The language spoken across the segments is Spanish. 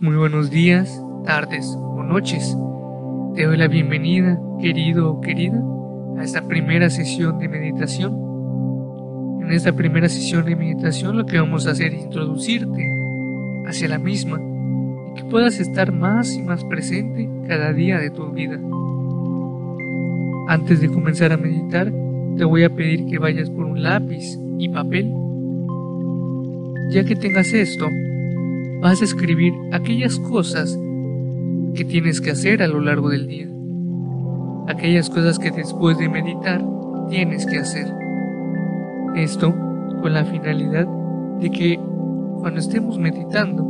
Muy buenos días, tardes o noches. Te doy la bienvenida, querido o querida, a esta primera sesión de meditación. En esta primera sesión de meditación lo que vamos a hacer es introducirte hacia la misma y que puedas estar más y más presente cada día de tu vida. Antes de comenzar a meditar, te voy a pedir que vayas por un lápiz y papel. Ya que tengas esto, vas a escribir aquellas cosas que tienes que hacer a lo largo del día. Aquellas cosas que después de meditar tienes que hacer. Esto con la finalidad de que cuando estemos meditando,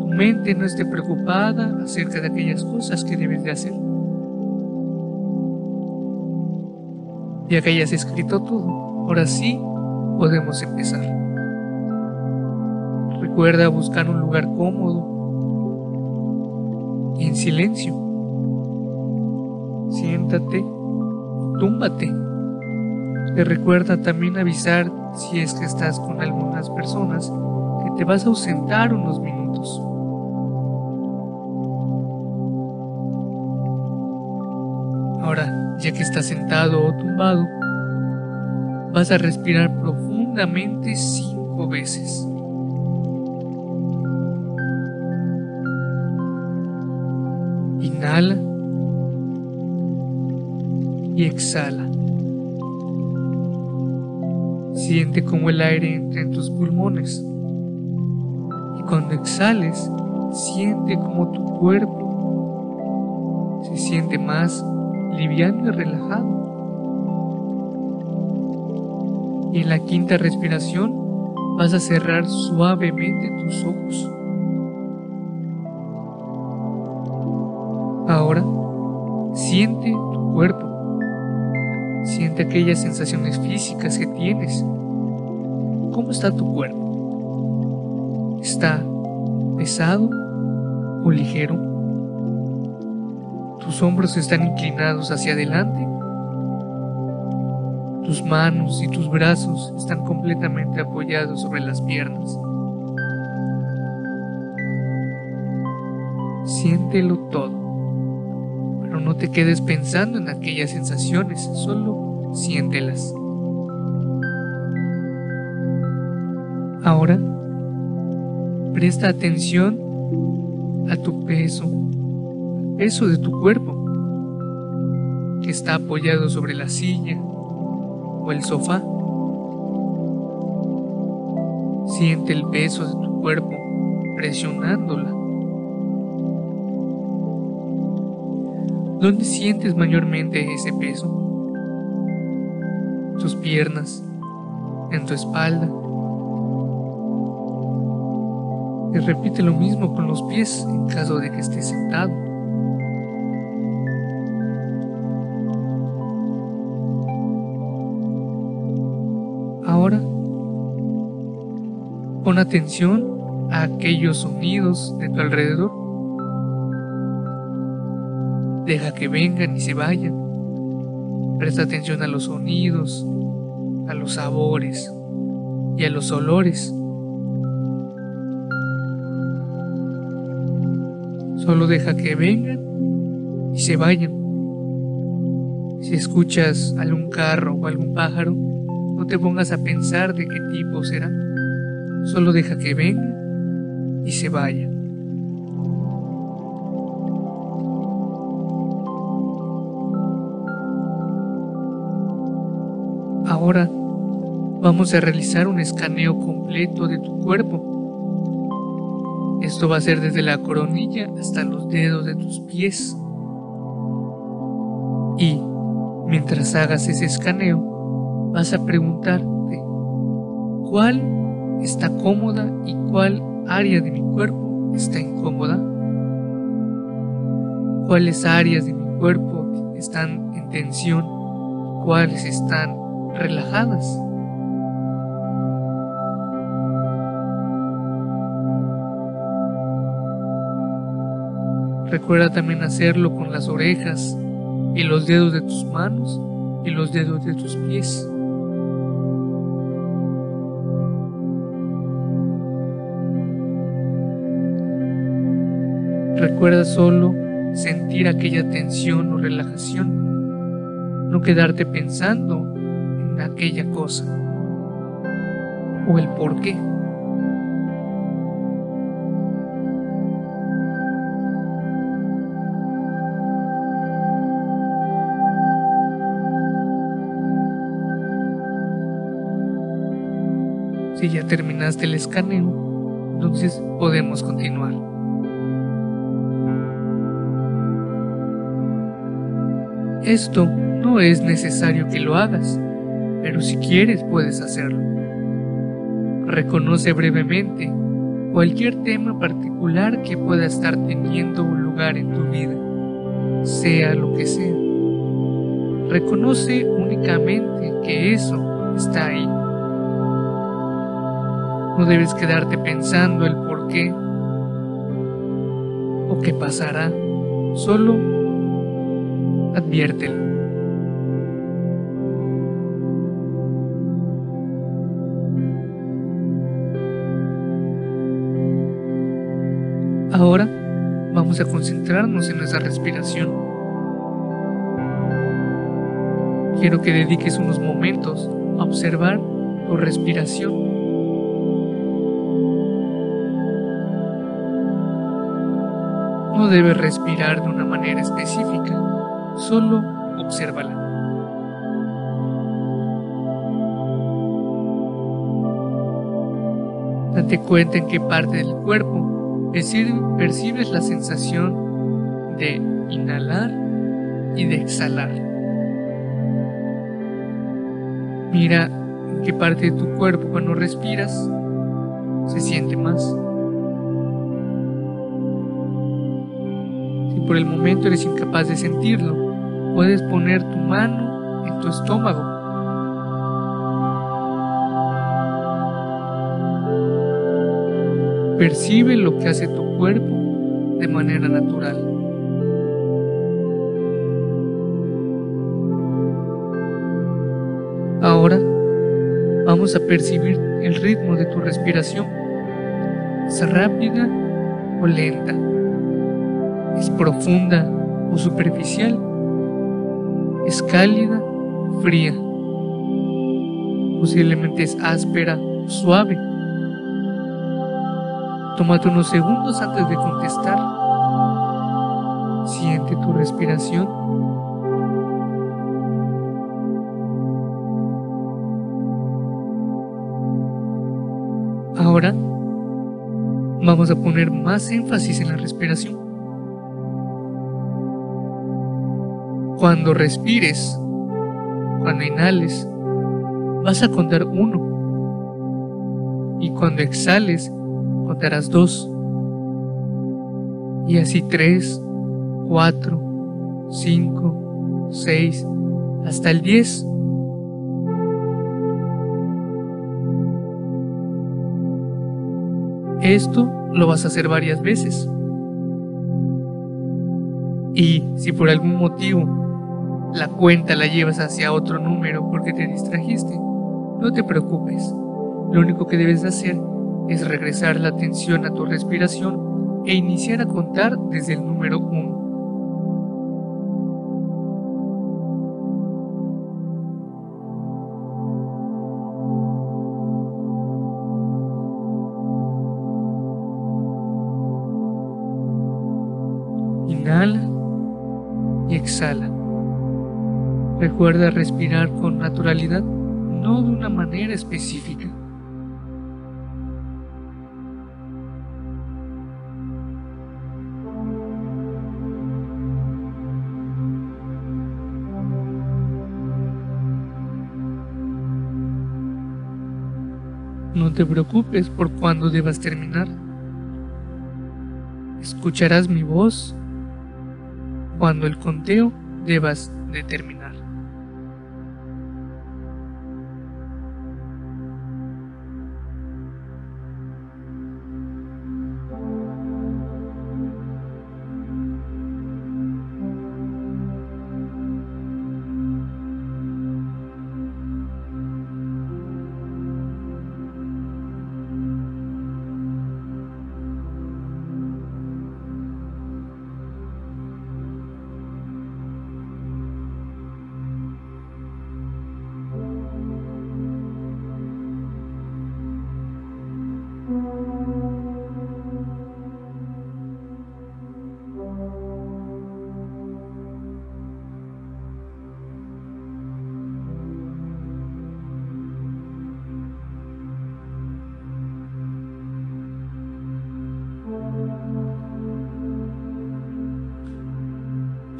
tu mente no esté preocupada acerca de aquellas cosas que debes de hacer. Ya que hayas escrito todo, ahora sí podemos empezar. Recuerda buscar un lugar cómodo en silencio. Siéntate, túmbate. Te recuerda también avisar si es que estás con algunas personas que te vas a ausentar unos minutos. Ahora, ya que estás sentado o tumbado, vas a respirar profundamente cinco veces. Inhala y exhala. Siente cómo el aire entra en tus pulmones. Y cuando exhales, siente cómo tu cuerpo se siente más liviano y relajado. Y en la quinta respiración vas a cerrar suavemente tus ojos. Siente tu cuerpo. Siente aquellas sensaciones físicas que tienes. ¿Cómo está tu cuerpo? ¿Está pesado o ligero? ¿Tus hombros están inclinados hacia adelante? ¿Tus manos y tus brazos están completamente apoyados sobre las piernas? Siéntelo todo te quedes pensando en aquellas sensaciones, solo siéntelas. Ahora, presta atención a tu peso, peso de tu cuerpo, que está apoyado sobre la silla o el sofá. Siente el peso de tu cuerpo presionándola ¿Dónde sientes mayormente ese peso? Tus piernas, en tu espalda. Y repite lo mismo con los pies en caso de que estés sentado. Ahora, pon atención a aquellos sonidos de tu alrededor. Deja que vengan y se vayan. Presta atención a los sonidos, a los sabores y a los olores. Solo deja que vengan y se vayan. Si escuchas algún carro o algún pájaro, no te pongas a pensar de qué tipo será. Solo deja que venga y se vaya. Ahora vamos a realizar un escaneo completo de tu cuerpo. Esto va a ser desde la coronilla hasta los dedos de tus pies. Y mientras hagas ese escaneo, vas a preguntarte cuál está cómoda y cuál área de mi cuerpo está incómoda. Cuáles áreas de mi cuerpo están en tensión, cuáles están relajadas. Recuerda también hacerlo con las orejas y los dedos de tus manos y los dedos de tus pies. Recuerda solo sentir aquella tensión o relajación, no quedarte pensando en aquella cosa o el por qué. Si ya terminaste el escaneo, entonces podemos continuar. Esto no es necesario que lo hagas, pero si quieres puedes hacerlo. Reconoce brevemente cualquier tema particular que pueda estar teniendo un lugar en tu vida, sea lo que sea. Reconoce únicamente que eso está ahí. No debes quedarte pensando el por qué o qué pasará. Solo adviértelo. Ahora vamos a concentrarnos en nuestra respiración. Quiero que dediques unos momentos a observar tu respiración No debes respirar de una manera específica, solo obsérvala. Date cuenta en qué parte del cuerpo percibes la sensación de inhalar y de exhalar. Mira en qué parte de tu cuerpo cuando respiras se siente más. por el momento eres incapaz de sentirlo, puedes poner tu mano en tu estómago. Percibe lo que hace tu cuerpo de manera natural. Ahora vamos a percibir el ritmo de tu respiración. ¿Es rápida o lenta? es profunda o superficial, es cálida o fría, posiblemente es áspera o suave. Tómate unos segundos antes de contestar. Siente tu respiración. Ahora vamos a poner más énfasis en la respiración. Cuando respires, cuando inhales, vas a contar uno. Y cuando exhales, contarás dos. Y así tres, cuatro, cinco, seis, hasta el diez. Esto lo vas a hacer varias veces. Y si por algún motivo la cuenta la llevas hacia otro número porque te distrajiste, no te preocupes. Lo único que debes hacer es regresar la atención a tu respiración e iniciar a contar desde el número 1. Inhala y exhala. Recuerda respirar con naturalidad, no de una manera específica. No te preocupes por cuándo debas terminar. Escucharás mi voz cuando el conteo debas determinar.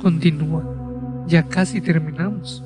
Continúa, ya casi terminamos.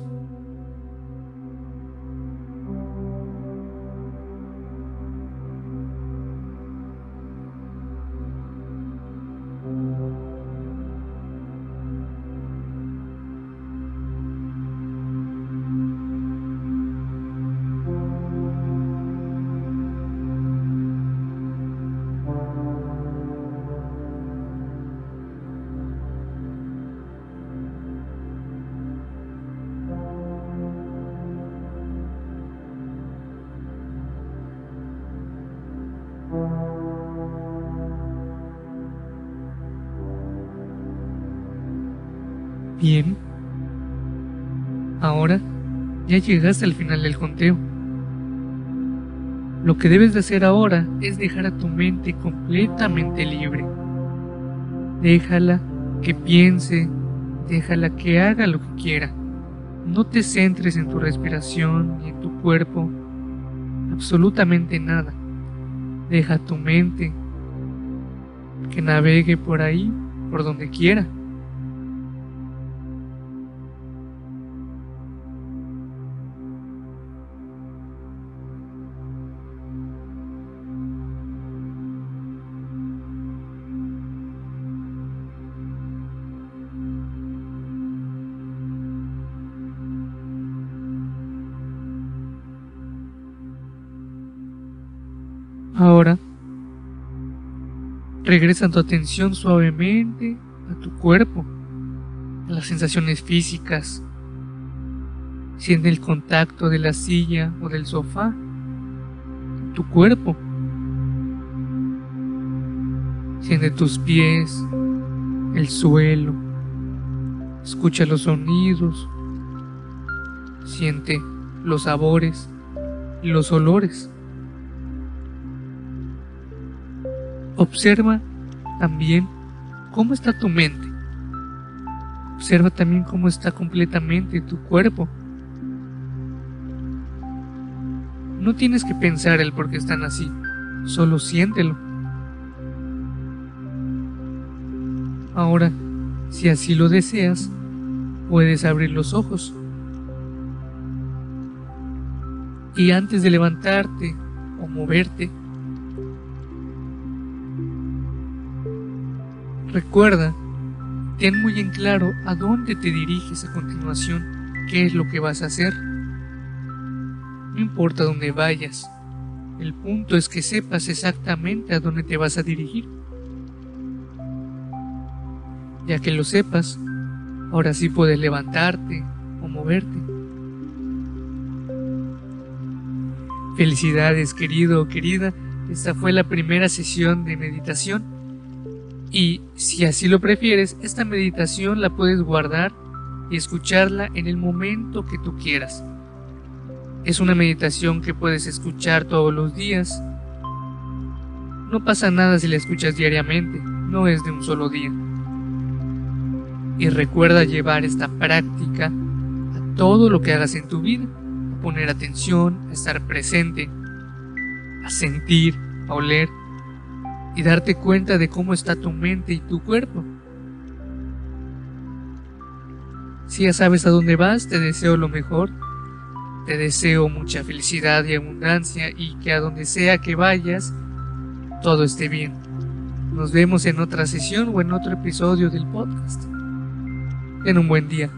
Bien. Ahora ya llegaste al final del conteo. Lo que debes de hacer ahora es dejar a tu mente completamente libre. Déjala que piense, déjala que haga lo que quiera. No te centres en tu respiración ni en tu cuerpo, absolutamente nada. Deja tu mente que navegue por ahí, por donde quiera. Ahora, regresa tu atención suavemente a tu cuerpo, a las sensaciones físicas. Siente el contacto de la silla o del sofá, tu cuerpo. Siente tus pies, el suelo. Escucha los sonidos. Siente los sabores y los olores. Observa también cómo está tu mente. Observa también cómo está completamente tu cuerpo. No tienes que pensar el por qué están así, solo siéntelo. Ahora, si así lo deseas, puedes abrir los ojos. Y antes de levantarte o moverte, Recuerda, ten muy en claro a dónde te diriges a continuación, qué es lo que vas a hacer. No importa dónde vayas, el punto es que sepas exactamente a dónde te vas a dirigir. Ya que lo sepas, ahora sí puedes levantarte o moverte. Felicidades querido o querida, esta fue la primera sesión de meditación y si así lo prefieres, esta meditación la puedes guardar y escucharla en el momento que tú quieras. Es una meditación que puedes escuchar todos los días. No pasa nada si la escuchas diariamente, no es de un solo día. Y recuerda llevar esta práctica a todo lo que hagas en tu vida, a poner atención, a estar presente, a sentir, a oler y darte cuenta de cómo está tu mente y tu cuerpo. Si ya sabes a dónde vas, te deseo lo mejor. Te deseo mucha felicidad y abundancia y que a donde sea que vayas, todo esté bien. Nos vemos en otra sesión o en otro episodio del podcast. En un buen día.